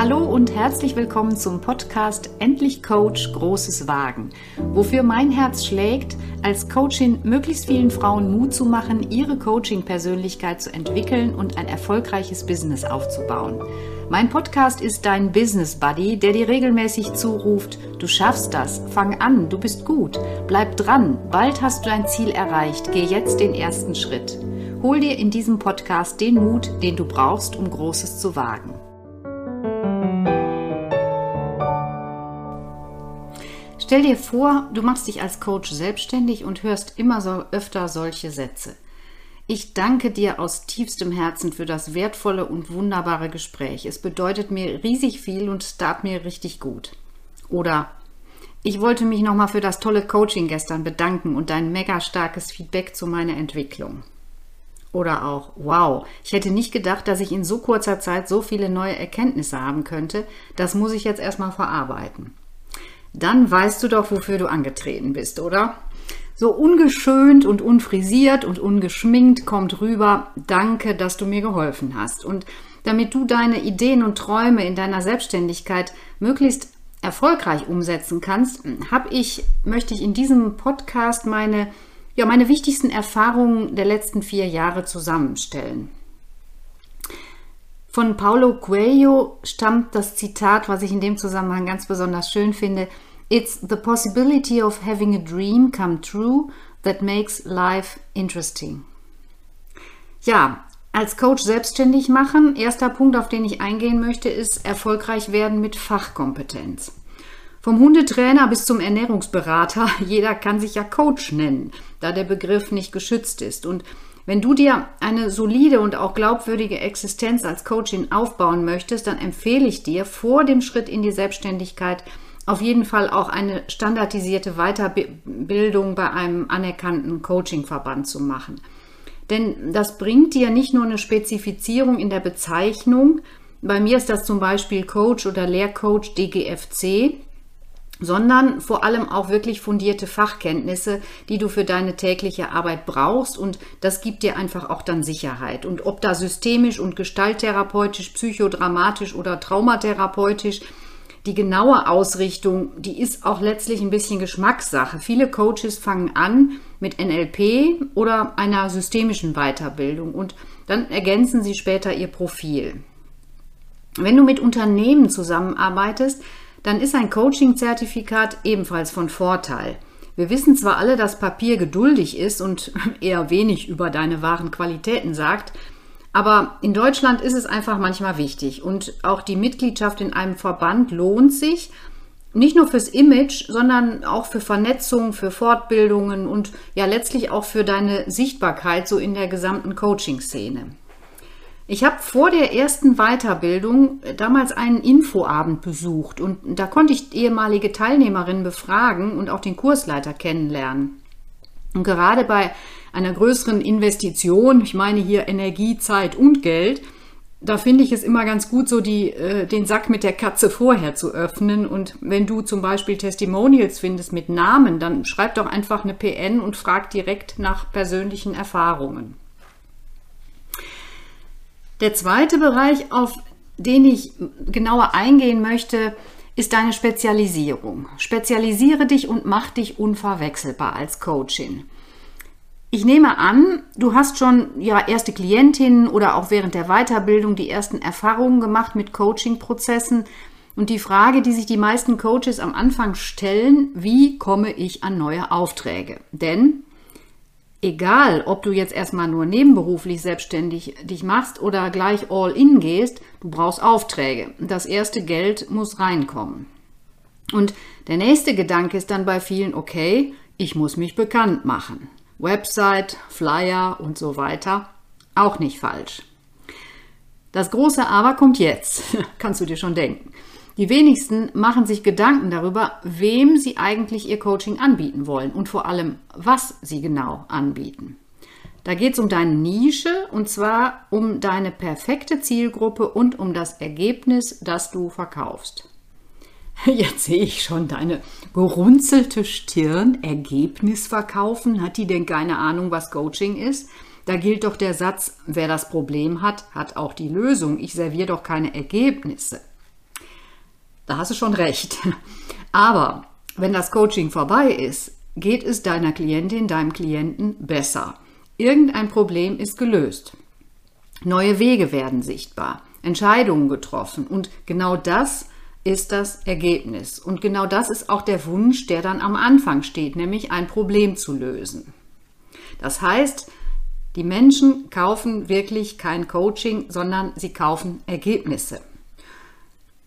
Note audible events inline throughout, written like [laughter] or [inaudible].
Hallo und herzlich willkommen zum Podcast Endlich Coach Großes Wagen, wofür mein Herz schlägt, als Coachin möglichst vielen Frauen Mut zu machen, ihre Coaching-Persönlichkeit zu entwickeln und ein erfolgreiches Business aufzubauen. Mein Podcast ist dein Business Buddy, der dir regelmäßig zuruft, du schaffst das, fang an, du bist gut, bleib dran, bald hast du dein Ziel erreicht, geh jetzt den ersten Schritt. Hol dir in diesem Podcast den Mut, den du brauchst, um Großes zu wagen. Stell dir vor, du machst dich als Coach selbstständig und hörst immer so öfter solche Sätze. Ich danke dir aus tiefstem Herzen für das wertvolle und wunderbare Gespräch. Es bedeutet mir riesig viel und tat mir richtig gut. Oder ich wollte mich nochmal für das tolle Coaching gestern bedanken und dein mega starkes Feedback zu meiner Entwicklung. Oder auch, wow, ich hätte nicht gedacht, dass ich in so kurzer Zeit so viele neue Erkenntnisse haben könnte. Das muss ich jetzt erstmal verarbeiten. Dann weißt du doch, wofür du angetreten bist, oder? So ungeschönt und unfrisiert und ungeschminkt kommt rüber, danke, dass du mir geholfen hast. Und damit du deine Ideen und Träume in deiner Selbstständigkeit möglichst erfolgreich umsetzen kannst, habe ich, möchte ich in diesem Podcast meine ja, meine wichtigsten Erfahrungen der letzten vier Jahre zusammenstellen. Von Paulo Coelho stammt das Zitat, was ich in dem Zusammenhang ganz besonders schön finde. It's the possibility of having a dream come true that makes life interesting. Ja, als Coach selbstständig machen, erster Punkt, auf den ich eingehen möchte, ist erfolgreich werden mit Fachkompetenz. Vom Hundetrainer bis zum Ernährungsberater, [laughs] jeder kann sich ja Coach nennen, da der Begriff nicht geschützt ist. Und wenn du dir eine solide und auch glaubwürdige Existenz als Coachin aufbauen möchtest, dann empfehle ich dir vor dem Schritt in die Selbstständigkeit auf jeden Fall auch eine standardisierte Weiterbildung bei einem anerkannten Coachingverband zu machen. Denn das bringt dir nicht nur eine Spezifizierung in der Bezeichnung, bei mir ist das zum Beispiel Coach oder Lehrcoach DGFC, sondern vor allem auch wirklich fundierte Fachkenntnisse, die du für deine tägliche Arbeit brauchst und das gibt dir einfach auch dann Sicherheit. Und ob da systemisch und gestalttherapeutisch, psychodramatisch oder traumatherapeutisch, die genaue Ausrichtung, die ist auch letztlich ein bisschen Geschmackssache. Viele Coaches fangen an mit NLP oder einer systemischen Weiterbildung und dann ergänzen sie später ihr Profil. Wenn du mit Unternehmen zusammenarbeitest, dann ist ein Coaching-Zertifikat ebenfalls von Vorteil. Wir wissen zwar alle, dass Papier geduldig ist und [laughs] eher wenig über deine wahren Qualitäten sagt, aber in Deutschland ist es einfach manchmal wichtig und auch die Mitgliedschaft in einem Verband lohnt sich, nicht nur fürs Image, sondern auch für Vernetzung, für Fortbildungen und ja letztlich auch für deine Sichtbarkeit so in der gesamten Coaching-Szene. Ich habe vor der ersten Weiterbildung damals einen Infoabend besucht und da konnte ich ehemalige Teilnehmerinnen befragen und auch den Kursleiter kennenlernen. Und gerade bei einer größeren Investition, ich meine hier Energie, Zeit und Geld, da finde ich es immer ganz gut, so die, äh, den Sack mit der Katze vorher zu öffnen. Und wenn du zum Beispiel Testimonials findest mit Namen, dann schreib doch einfach eine PN und frag direkt nach persönlichen Erfahrungen. Der zweite Bereich, auf den ich genauer eingehen möchte, ist deine Spezialisierung. Spezialisiere dich und mach dich unverwechselbar als Coachin. Ich nehme an, du hast schon ja erste Klientinnen oder auch während der Weiterbildung die ersten Erfahrungen gemacht mit Coaching-Prozessen. Und die Frage, die sich die meisten Coaches am Anfang stellen, wie komme ich an neue Aufträge? Denn egal, ob du jetzt erstmal nur nebenberuflich selbstständig dich machst oder gleich all in gehst, du brauchst Aufträge. Das erste Geld muss reinkommen. Und der nächste Gedanke ist dann bei vielen, okay, ich muss mich bekannt machen. Website, Flyer und so weiter. Auch nicht falsch. Das große Aber kommt jetzt, [laughs] kannst du dir schon denken. Die wenigsten machen sich Gedanken darüber, wem sie eigentlich ihr Coaching anbieten wollen und vor allem, was sie genau anbieten. Da geht es um deine Nische und zwar um deine perfekte Zielgruppe und um das Ergebnis, das du verkaufst. [laughs] Jetzt sehe ich schon deine gerunzelte Stirn. Ergebnis verkaufen? Hat die denn keine Ahnung, was Coaching ist? Da gilt doch der Satz, wer das Problem hat, hat auch die Lösung. Ich serviere doch keine Ergebnisse. Da hast du schon recht. Aber wenn das Coaching vorbei ist, geht es deiner Klientin, deinem Klienten besser. Irgendein Problem ist gelöst. Neue Wege werden sichtbar, Entscheidungen getroffen und genau das ist das Ergebnis. Und genau das ist auch der Wunsch, der dann am Anfang steht, nämlich ein Problem zu lösen. Das heißt, die Menschen kaufen wirklich kein Coaching, sondern sie kaufen Ergebnisse.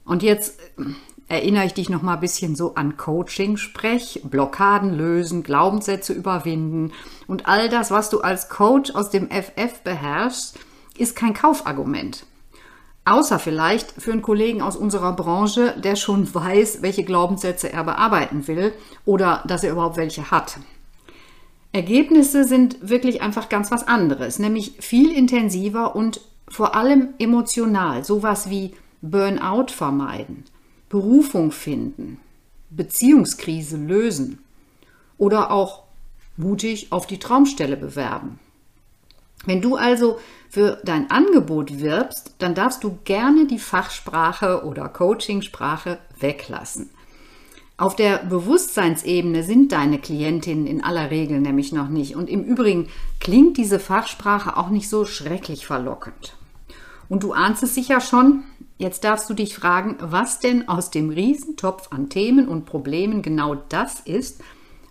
Und jetzt äh, erinnere ich dich noch mal ein bisschen so an Coaching sprech, Blockaden lösen, Glaubenssätze überwinden und all das, was du als Coach aus dem FF beherrschst, ist kein Kaufargument. Außer vielleicht für einen Kollegen aus unserer Branche, der schon weiß, welche Glaubenssätze er bearbeiten will oder dass er überhaupt welche hat. Ergebnisse sind wirklich einfach ganz was anderes, nämlich viel intensiver und vor allem emotional. Sowas wie Burnout vermeiden, Berufung finden, Beziehungskrise lösen oder auch mutig auf die Traumstelle bewerben. Wenn du also für dein Angebot wirbst, dann darfst du gerne die Fachsprache oder Coachingsprache weglassen. Auf der Bewusstseinsebene sind deine Klientinnen in aller Regel nämlich noch nicht. Und im Übrigen klingt diese Fachsprache auch nicht so schrecklich verlockend. Und du ahnst es sicher schon, jetzt darfst du dich fragen, was denn aus dem Riesentopf an Themen und Problemen genau das ist,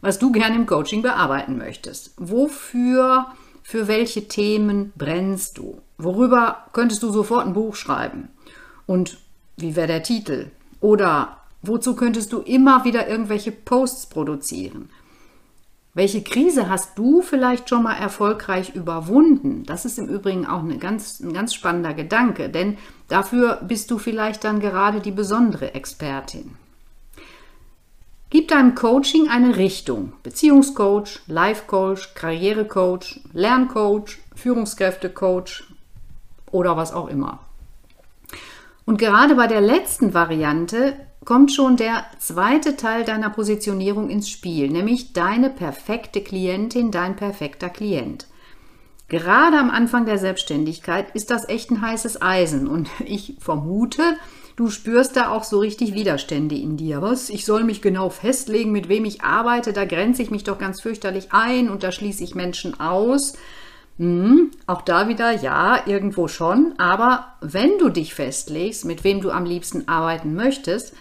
was du gerne im Coaching bearbeiten möchtest. Wofür für welche Themen brennst du? Worüber könntest du sofort ein Buch schreiben? Und wie wäre der Titel? Oder wozu könntest du immer wieder irgendwelche Posts produzieren? Welche Krise hast du vielleicht schon mal erfolgreich überwunden? Das ist im Übrigen auch eine ganz, ein ganz spannender Gedanke, denn dafür bist du vielleicht dann gerade die besondere Expertin. Gib deinem Coaching eine Richtung. Beziehungscoach, Life-Coach, Karrierecoach, Lerncoach, Führungskräftecoach oder was auch immer. Und gerade bei der letzten Variante kommt schon der zweite Teil deiner Positionierung ins Spiel, nämlich deine perfekte Klientin, dein perfekter Klient. Gerade am Anfang der Selbstständigkeit ist das echt ein heißes Eisen und [laughs] ich vermute, Du spürst da auch so richtig Widerstände in dir. Was? Ich soll mich genau festlegen, mit wem ich arbeite. Da grenze ich mich doch ganz fürchterlich ein und da schließe ich Menschen aus. Hm, auch da wieder, ja, irgendwo schon. Aber wenn du dich festlegst, mit wem du am liebsten arbeiten möchtest,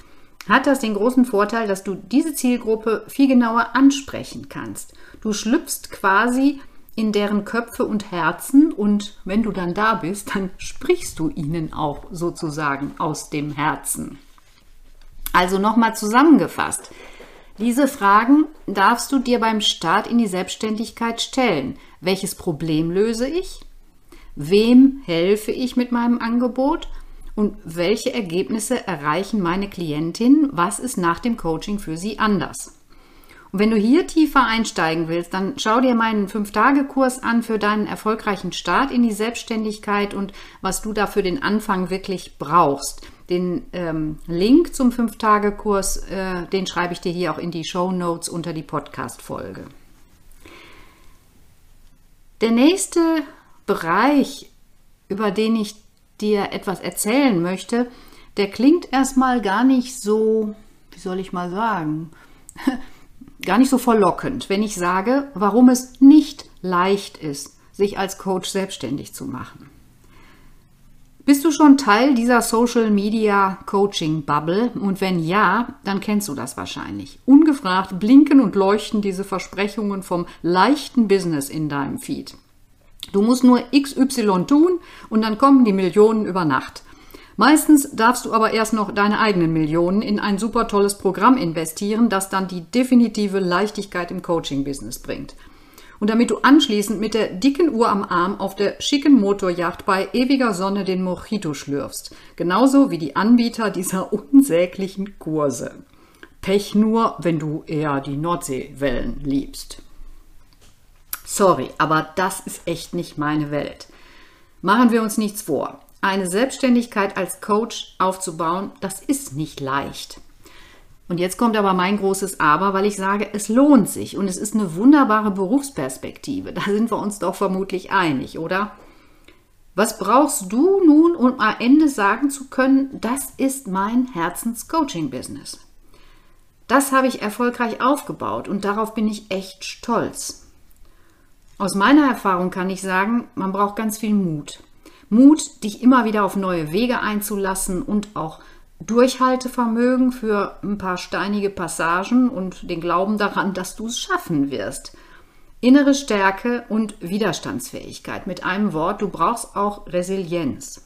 hat das den großen Vorteil, dass du diese Zielgruppe viel genauer ansprechen kannst. Du schlüpfst quasi in deren Köpfe und Herzen und wenn du dann da bist, dann sprichst du ihnen auch sozusagen aus dem Herzen. Also nochmal zusammengefasst. Diese Fragen darfst du dir beim Start in die Selbstständigkeit stellen. Welches Problem löse ich? Wem helfe ich mit meinem Angebot? Und welche Ergebnisse erreichen meine Klientinnen? Was ist nach dem Coaching für sie anders? Und wenn du hier tiefer einsteigen willst, dann schau dir meinen 5-Tage-Kurs an für deinen erfolgreichen Start in die Selbstständigkeit und was du da für den Anfang wirklich brauchst. Den ähm, Link zum 5-Tage-Kurs, äh, den schreibe ich dir hier auch in die Show Notes unter die Podcast-Folge. Der nächste Bereich, über den ich dir etwas erzählen möchte, der klingt erstmal gar nicht so, wie soll ich mal sagen, [laughs] gar nicht so verlockend, wenn ich sage, warum es nicht leicht ist, sich als Coach selbstständig zu machen. Bist du schon Teil dieser Social Media Coaching Bubble? Und wenn ja, dann kennst du das wahrscheinlich. Ungefragt blinken und leuchten diese Versprechungen vom leichten Business in deinem Feed. Du musst nur XY tun und dann kommen die Millionen über Nacht. Meistens darfst du aber erst noch deine eigenen Millionen in ein super tolles Programm investieren, das dann die definitive Leichtigkeit im Coaching-Business bringt. Und damit du anschließend mit der dicken Uhr am Arm auf der schicken Motorjacht bei ewiger Sonne den Mojito schlürfst. Genauso wie die Anbieter dieser [laughs] unsäglichen Kurse. Pech nur, wenn du eher die Nordseewellen liebst. Sorry, aber das ist echt nicht meine Welt. Machen wir uns nichts vor eine Selbstständigkeit als Coach aufzubauen, das ist nicht leicht. Und jetzt kommt aber mein großes Aber, weil ich sage, es lohnt sich und es ist eine wunderbare Berufsperspektive. Da sind wir uns doch vermutlich einig, oder? Was brauchst du nun, um am Ende sagen zu können, das ist mein Herzens-Coaching-Business? Das habe ich erfolgreich aufgebaut und darauf bin ich echt stolz. Aus meiner Erfahrung kann ich sagen, man braucht ganz viel Mut. Mut, dich immer wieder auf neue Wege einzulassen und auch Durchhaltevermögen für ein paar steinige Passagen und den Glauben daran, dass du es schaffen wirst. Innere Stärke und Widerstandsfähigkeit. Mit einem Wort, du brauchst auch Resilienz.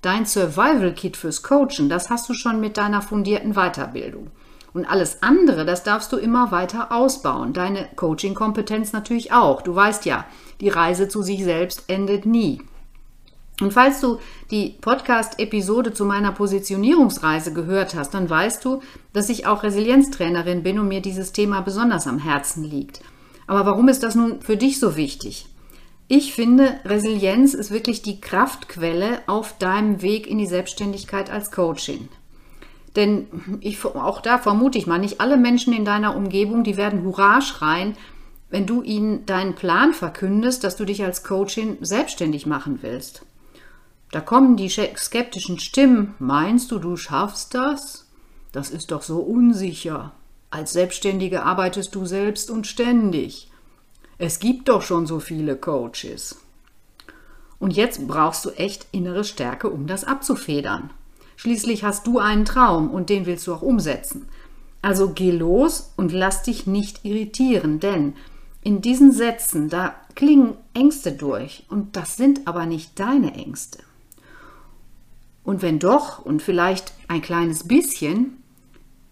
Dein Survival-Kit fürs Coachen, das hast du schon mit deiner fundierten Weiterbildung. Und alles andere, das darfst du immer weiter ausbauen. Deine Coaching-Kompetenz natürlich auch. Du weißt ja, die Reise zu sich selbst endet nie. Und falls du die Podcast-Episode zu meiner Positionierungsreise gehört hast, dann weißt du, dass ich auch Resilienztrainerin bin und mir dieses Thema besonders am Herzen liegt. Aber warum ist das nun für dich so wichtig? Ich finde, Resilienz ist wirklich die Kraftquelle auf deinem Weg in die Selbstständigkeit als Coaching. Denn ich, auch da vermute ich mal, nicht alle Menschen in deiner Umgebung, die werden Hurra schreien, wenn du ihnen deinen Plan verkündest, dass du dich als Coachin selbstständig machen willst. Da kommen die skeptischen Stimmen. Meinst du, du schaffst das? Das ist doch so unsicher. Als Selbstständige arbeitest du selbst und ständig. Es gibt doch schon so viele Coaches. Und jetzt brauchst du echt innere Stärke, um das abzufedern. Schließlich hast du einen Traum und den willst du auch umsetzen. Also geh los und lass dich nicht irritieren, denn in diesen Sätzen, da klingen Ängste durch und das sind aber nicht deine Ängste. Und wenn doch und vielleicht ein kleines bisschen,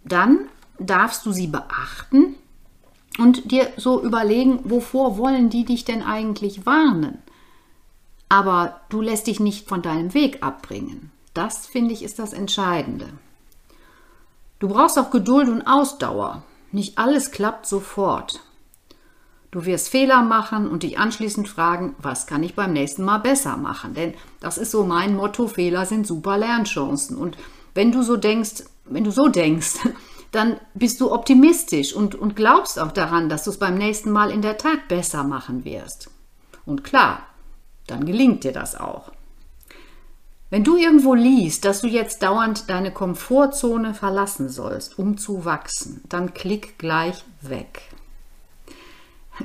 dann darfst du sie beachten und dir so überlegen, wovor wollen die dich denn eigentlich warnen? Aber du lässt dich nicht von deinem Weg abbringen. Das finde ich ist das Entscheidende. Du brauchst auch Geduld und Ausdauer. Nicht alles klappt sofort. Du wirst Fehler machen und dich anschließend fragen, was kann ich beim nächsten Mal besser machen? Denn das ist so mein Motto, Fehler sind super Lernchancen. Und wenn du so denkst, wenn du so denkst, [laughs] dann bist du optimistisch und, und glaubst auch daran, dass du es beim nächsten Mal in der Tat besser machen wirst. Und klar, dann gelingt dir das auch. Wenn du irgendwo liest, dass du jetzt dauernd deine Komfortzone verlassen sollst, um zu wachsen, dann klick gleich weg.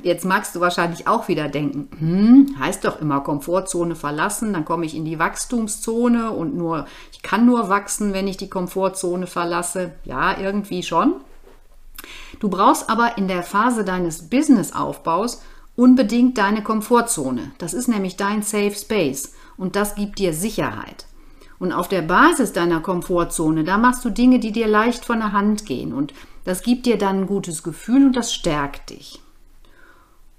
Jetzt magst du wahrscheinlich auch wieder denken, hm, heißt doch immer Komfortzone verlassen, dann komme ich in die Wachstumszone und nur ich kann nur wachsen, wenn ich die Komfortzone verlasse. Ja, irgendwie schon. Du brauchst aber in der Phase deines Businessaufbaus unbedingt deine Komfortzone. Das ist nämlich dein Safe Space und das gibt dir Sicherheit. Und auf der Basis deiner Komfortzone, da machst du Dinge, die dir leicht von der Hand gehen und das gibt dir dann ein gutes Gefühl und das stärkt dich.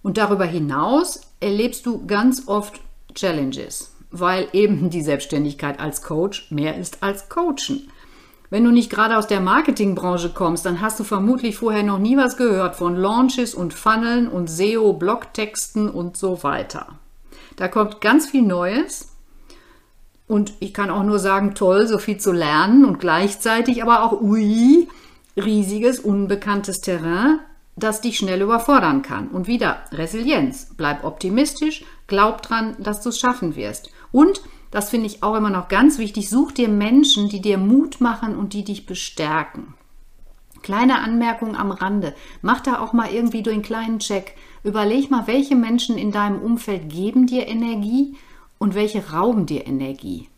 Und darüber hinaus erlebst du ganz oft Challenges, weil eben die Selbstständigkeit als Coach mehr ist als Coachen. Wenn du nicht gerade aus der Marketingbranche kommst, dann hast du vermutlich vorher noch nie was gehört von Launches und Funneln und SEO, Blogtexten und so weiter. Da kommt ganz viel Neues und ich kann auch nur sagen, toll, so viel zu lernen und gleichzeitig aber auch, ui, riesiges, unbekanntes Terrain, das dich schnell überfordern kann. Und wieder Resilienz. Bleib optimistisch, glaub dran, dass du es schaffen wirst. Und, das finde ich auch immer noch ganz wichtig, such dir Menschen, die dir Mut machen und die dich bestärken. Kleine Anmerkung am Rande. Mach da auch mal irgendwie einen kleinen Check. Überleg mal, welche Menschen in deinem Umfeld geben dir Energie und welche rauben dir Energie.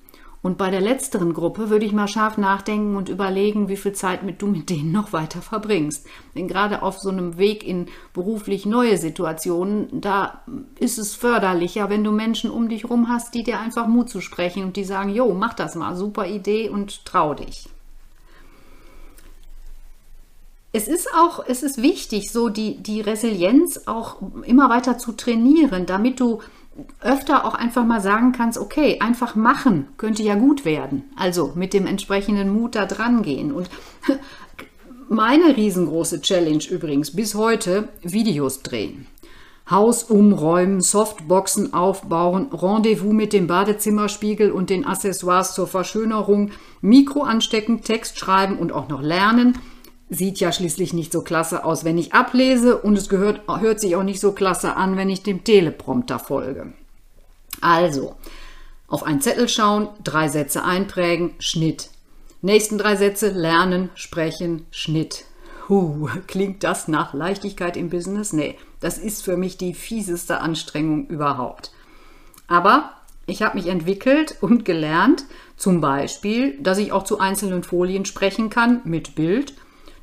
Und bei der letzteren Gruppe würde ich mal scharf nachdenken und überlegen, wie viel Zeit mit du mit denen noch weiter verbringst. Denn gerade auf so einem Weg in beruflich neue Situationen, da ist es förderlicher, wenn du Menschen um dich rum hast, die dir einfach Mut zu sprechen und die sagen, jo, mach das mal, super Idee und trau dich. Es ist auch, es ist wichtig, so die, die Resilienz auch immer weiter zu trainieren, damit du öfter auch einfach mal sagen kannst, okay, einfach machen könnte ja gut werden. Also mit dem entsprechenden Mut da dran gehen. Und [laughs] meine riesengroße Challenge übrigens bis heute, Videos drehen. Haus umräumen, Softboxen aufbauen, Rendezvous mit dem Badezimmerspiegel und den Accessoires zur Verschönerung, Mikro anstecken, Text schreiben und auch noch lernen. Sieht ja schließlich nicht so klasse aus, wenn ich ablese und es gehört, hört sich auch nicht so klasse an, wenn ich dem Teleprompter folge. Also, Auf einen Zettel schauen, drei Sätze einprägen, Schnitt. Nächsten drei Sätze lernen, sprechen, Schnitt. Huh, klingt das nach Leichtigkeit im Business? Nee, das ist für mich die fieseste Anstrengung überhaupt. Aber ich habe mich entwickelt und gelernt, zum Beispiel, dass ich auch zu einzelnen Folien sprechen kann mit Bild.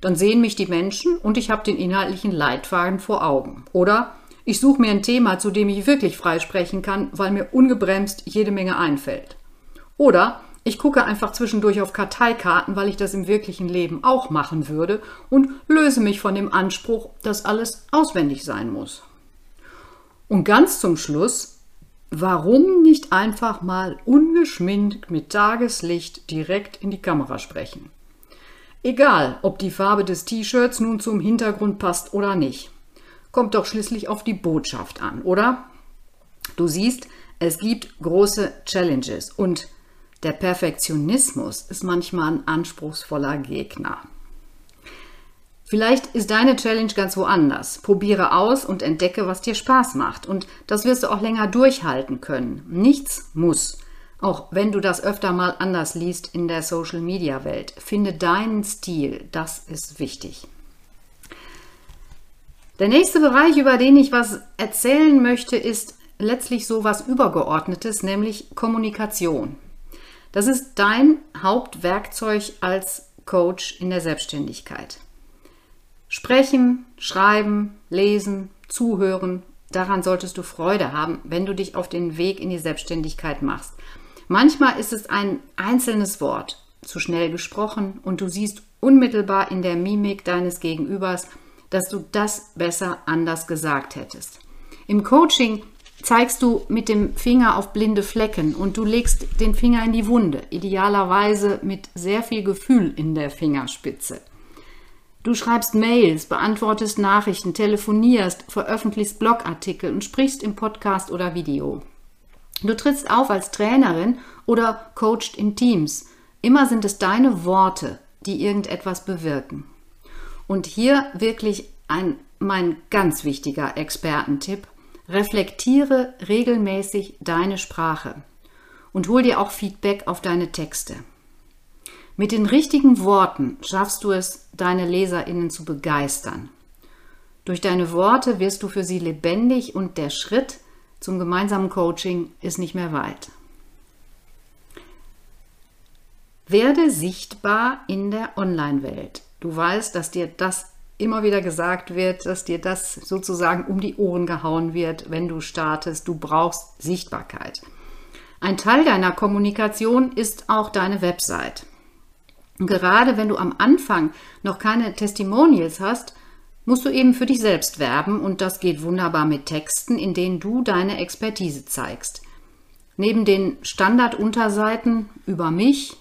Dann sehen mich die Menschen und ich habe den inhaltlichen Leitfaden vor Augen. Oder ich suche mir ein Thema, zu dem ich wirklich frei sprechen kann, weil mir ungebremst jede Menge einfällt. Oder ich gucke einfach zwischendurch auf Karteikarten, weil ich das im wirklichen Leben auch machen würde und löse mich von dem Anspruch, dass alles auswendig sein muss. Und ganz zum Schluss, warum nicht einfach mal ungeschminkt mit Tageslicht direkt in die Kamera sprechen? Egal, ob die Farbe des T-Shirts nun zum Hintergrund passt oder nicht. Kommt doch schließlich auf die Botschaft an, oder? Du siehst, es gibt große Challenges und der Perfektionismus ist manchmal ein anspruchsvoller Gegner. Vielleicht ist deine Challenge ganz woanders. Probiere aus und entdecke, was dir Spaß macht. Und das wirst du auch länger durchhalten können. Nichts muss. Auch wenn du das öfter mal anders liest in der Social-Media-Welt. Finde deinen Stil. Das ist wichtig. Der nächste Bereich, über den ich was erzählen möchte, ist letztlich so was Übergeordnetes, nämlich Kommunikation. Das ist dein Hauptwerkzeug als Coach in der Selbstständigkeit. Sprechen, schreiben, lesen, zuhören, daran solltest du Freude haben, wenn du dich auf den Weg in die Selbstständigkeit machst. Manchmal ist es ein einzelnes Wort, zu schnell gesprochen und du siehst unmittelbar in der Mimik deines Gegenübers, dass du das besser anders gesagt hättest. Im Coaching zeigst du mit dem Finger auf blinde Flecken und du legst den Finger in die Wunde, idealerweise mit sehr viel Gefühl in der Fingerspitze. Du schreibst Mails, beantwortest Nachrichten, telefonierst, veröffentlichst Blogartikel und sprichst im Podcast oder Video. Du trittst auf als Trainerin oder coacht in Teams. Immer sind es deine Worte, die irgendetwas bewirken. Und hier wirklich ein mein ganz wichtiger Expertentipp. Reflektiere regelmäßig deine Sprache und hol dir auch Feedback auf deine Texte. Mit den richtigen Worten schaffst du es, deine Leserinnen zu begeistern. Durch deine Worte wirst du für sie lebendig und der Schritt zum gemeinsamen Coaching ist nicht mehr weit. Werde sichtbar in der Online-Welt. Du weißt, dass dir das immer wieder gesagt wird, dass dir das sozusagen um die Ohren gehauen wird, wenn du startest. Du brauchst Sichtbarkeit. Ein Teil deiner Kommunikation ist auch deine Website. gerade wenn du am Anfang noch keine Testimonials hast, musst du eben für dich selbst werben und das geht wunderbar mit Texten, in denen du deine Expertise zeigst. Neben den Standardunterseiten über mich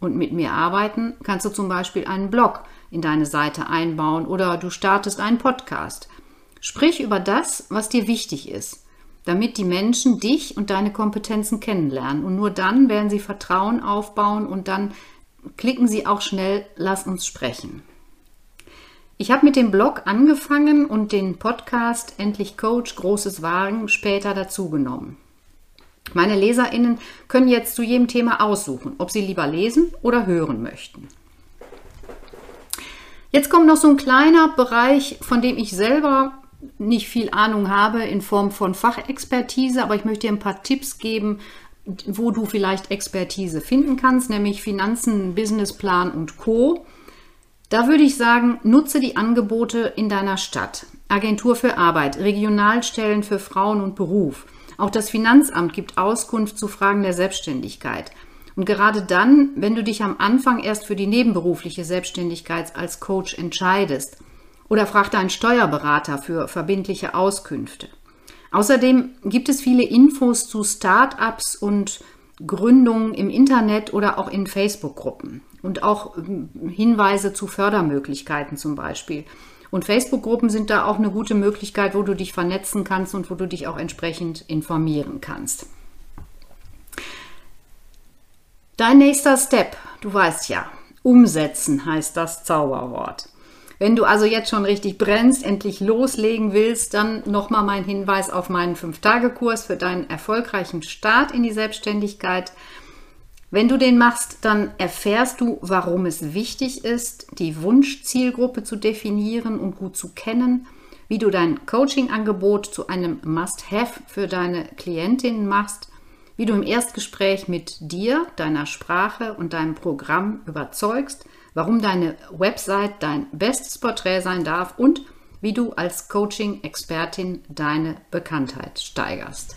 und mit mir arbeiten, kannst du zum Beispiel einen Blog in deine Seite einbauen oder du startest einen Podcast. Sprich über das, was dir wichtig ist, damit die Menschen dich und deine Kompetenzen kennenlernen. Und nur dann werden sie Vertrauen aufbauen und dann klicken sie auch schnell, lass uns sprechen. Ich habe mit dem Blog angefangen und den Podcast Endlich Coach, großes Wagen später dazugenommen. Meine Leserinnen können jetzt zu jedem Thema aussuchen, ob sie lieber lesen oder hören möchten. Jetzt kommt noch so ein kleiner Bereich, von dem ich selber nicht viel Ahnung habe in Form von Fachexpertise, aber ich möchte dir ein paar Tipps geben, wo du vielleicht Expertise finden kannst, nämlich Finanzen, Businessplan und Co. Da würde ich sagen, nutze die Angebote in deiner Stadt. Agentur für Arbeit, Regionalstellen für Frauen und Beruf. Auch das Finanzamt gibt Auskunft zu Fragen der Selbstständigkeit. Und gerade dann, wenn du dich am Anfang erst für die nebenberufliche Selbstständigkeit als Coach entscheidest oder frag deinen Steuerberater für verbindliche Auskünfte. Außerdem gibt es viele Infos zu Start-ups und Gründungen im Internet oder auch in Facebook-Gruppen und auch hm, Hinweise zu Fördermöglichkeiten zum Beispiel. Und Facebook-Gruppen sind da auch eine gute Möglichkeit, wo du dich vernetzen kannst und wo du dich auch entsprechend informieren kannst. Dein nächster Step, du weißt ja, umsetzen heißt das Zauberwort. Wenn du also jetzt schon richtig brennst, endlich loslegen willst, dann nochmal mein Hinweis auf meinen 5-Tage-Kurs für deinen erfolgreichen Start in die Selbstständigkeit. Wenn du den machst, dann erfährst du, warum es wichtig ist, die Wunschzielgruppe zu definieren und gut zu kennen, wie du dein Coaching-Angebot zu einem Must-Have für deine Klientinnen machst, wie du im Erstgespräch mit dir, deiner Sprache und deinem Programm überzeugst, warum deine Website dein bestes Porträt sein darf und wie du als Coaching-Expertin deine Bekanntheit steigerst.